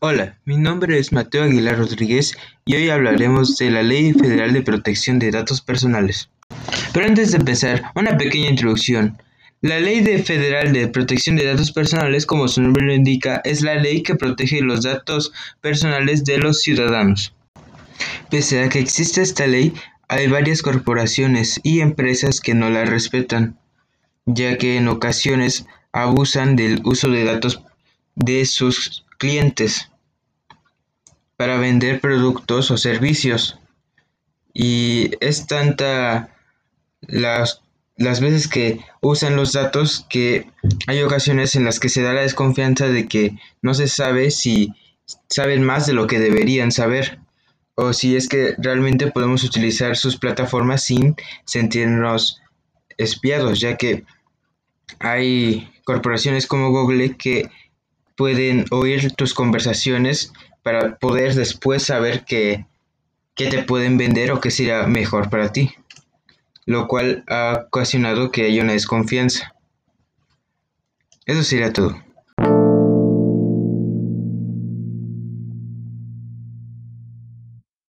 Hola, mi nombre es Mateo Aguilar Rodríguez y hoy hablaremos de la Ley Federal de Protección de Datos Personales. Pero antes de empezar, una pequeña introducción. La Ley Federal de Protección de Datos Personales, como su nombre lo indica, es la ley que protege los datos personales de los ciudadanos. Pese a que existe esta ley, hay varias corporaciones y empresas que no la respetan, ya que en ocasiones abusan del uso de datos de sus clientes para vender productos o servicios. Y es tanta las, las veces que usan los datos que hay ocasiones en las que se da la desconfianza de que no se sabe si saben más de lo que deberían saber o si es que realmente podemos utilizar sus plataformas sin sentirnos espiados, ya que hay corporaciones como Google que pueden oír tus conversaciones para poder después saber qué, te pueden vender o qué será mejor para ti, lo cual ha ocasionado que haya una desconfianza. Eso sería todo.